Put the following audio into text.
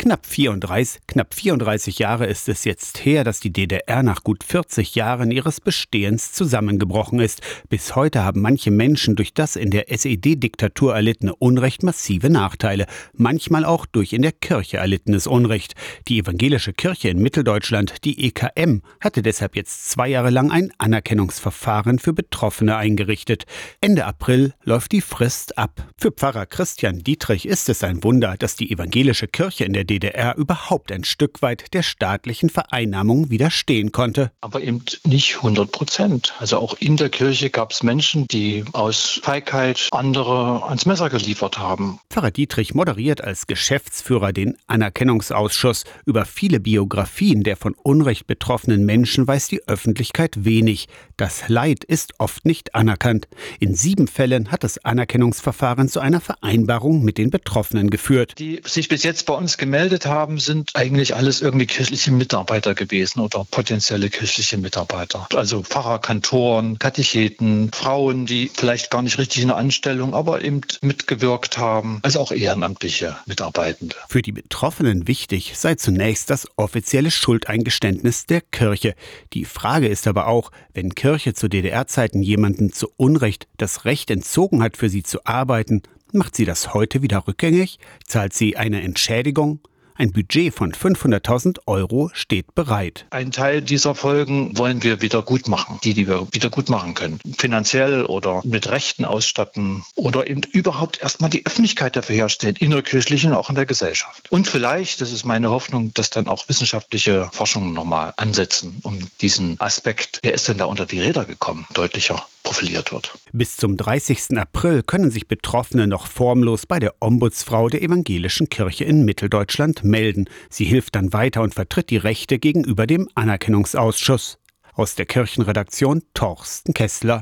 Knapp 34, knapp 34 Jahre ist es jetzt her, dass die DDR nach gut 40 Jahren ihres Bestehens zusammengebrochen ist. Bis heute haben manche Menschen durch das in der SED-Diktatur erlittene Unrecht massive Nachteile, manchmal auch durch in der Kirche erlittenes Unrecht. Die evangelische Kirche in Mitteldeutschland, die EKM, hatte deshalb jetzt zwei Jahre lang ein Anerkennungsverfahren für Betroffene eingerichtet. Ende April läuft die Frist ab. Für Pfarrer Christian Dietrich ist es ein Wunder, dass die evangelische Kirche in der DDR überhaupt ein Stück weit der staatlichen Vereinnahmung widerstehen konnte. Aber eben nicht 100 Prozent. Also auch in der Kirche gab es Menschen, die aus Feigheit andere ans Messer geliefert haben. Pfarrer Dietrich moderiert als Geschäftsführer den Anerkennungsausschuss. Über viele Biografien der von Unrecht betroffenen Menschen weiß die Öffentlichkeit wenig. Das Leid ist oft nicht anerkannt. In sieben Fällen hat das Anerkennungsverfahren zu einer Vereinbarung mit den Betroffenen geführt. Die sich bis jetzt bei uns gemeldet haben, sind eigentlich alles irgendwie kirchliche Mitarbeiter gewesen oder potenzielle kirchliche Mitarbeiter. Also Pfarrer, Kantoren, Katecheten, Frauen, die vielleicht gar nicht richtig in der Anstellung, aber eben mitgewirkt haben. Also auch ehrenamtliche Mitarbeitende. Für die Betroffenen wichtig sei zunächst das offizielle Schuldeingeständnis der Kirche. Die Frage ist aber auch, wenn Kirche zu DDR-Zeiten jemanden zu Unrecht das Recht entzogen hat, für sie zu arbeiten, Macht sie das heute wieder rückgängig? Zahlt sie eine Entschädigung? Ein Budget von 500.000 Euro steht bereit. Ein Teil dieser Folgen wollen wir wieder gut machen, die, die wir wieder gut machen können. Finanziell oder mit Rechten ausstatten oder eben überhaupt erstmal die Öffentlichkeit dafür herstellen, innerkirchlich und auch in der Gesellschaft. Und vielleicht, das ist meine Hoffnung, dass dann auch wissenschaftliche Forschungen nochmal ansetzen, um diesen Aspekt, wer ist denn da unter die Räder gekommen, deutlicher profiliert wird. Bis zum 30. April können sich Betroffene noch formlos bei der Ombudsfrau der Evangelischen Kirche in Mitteldeutschland melden. Sie hilft dann weiter und vertritt die Rechte gegenüber dem Anerkennungsausschuss. Aus der Kirchenredaktion Torsten Kessler.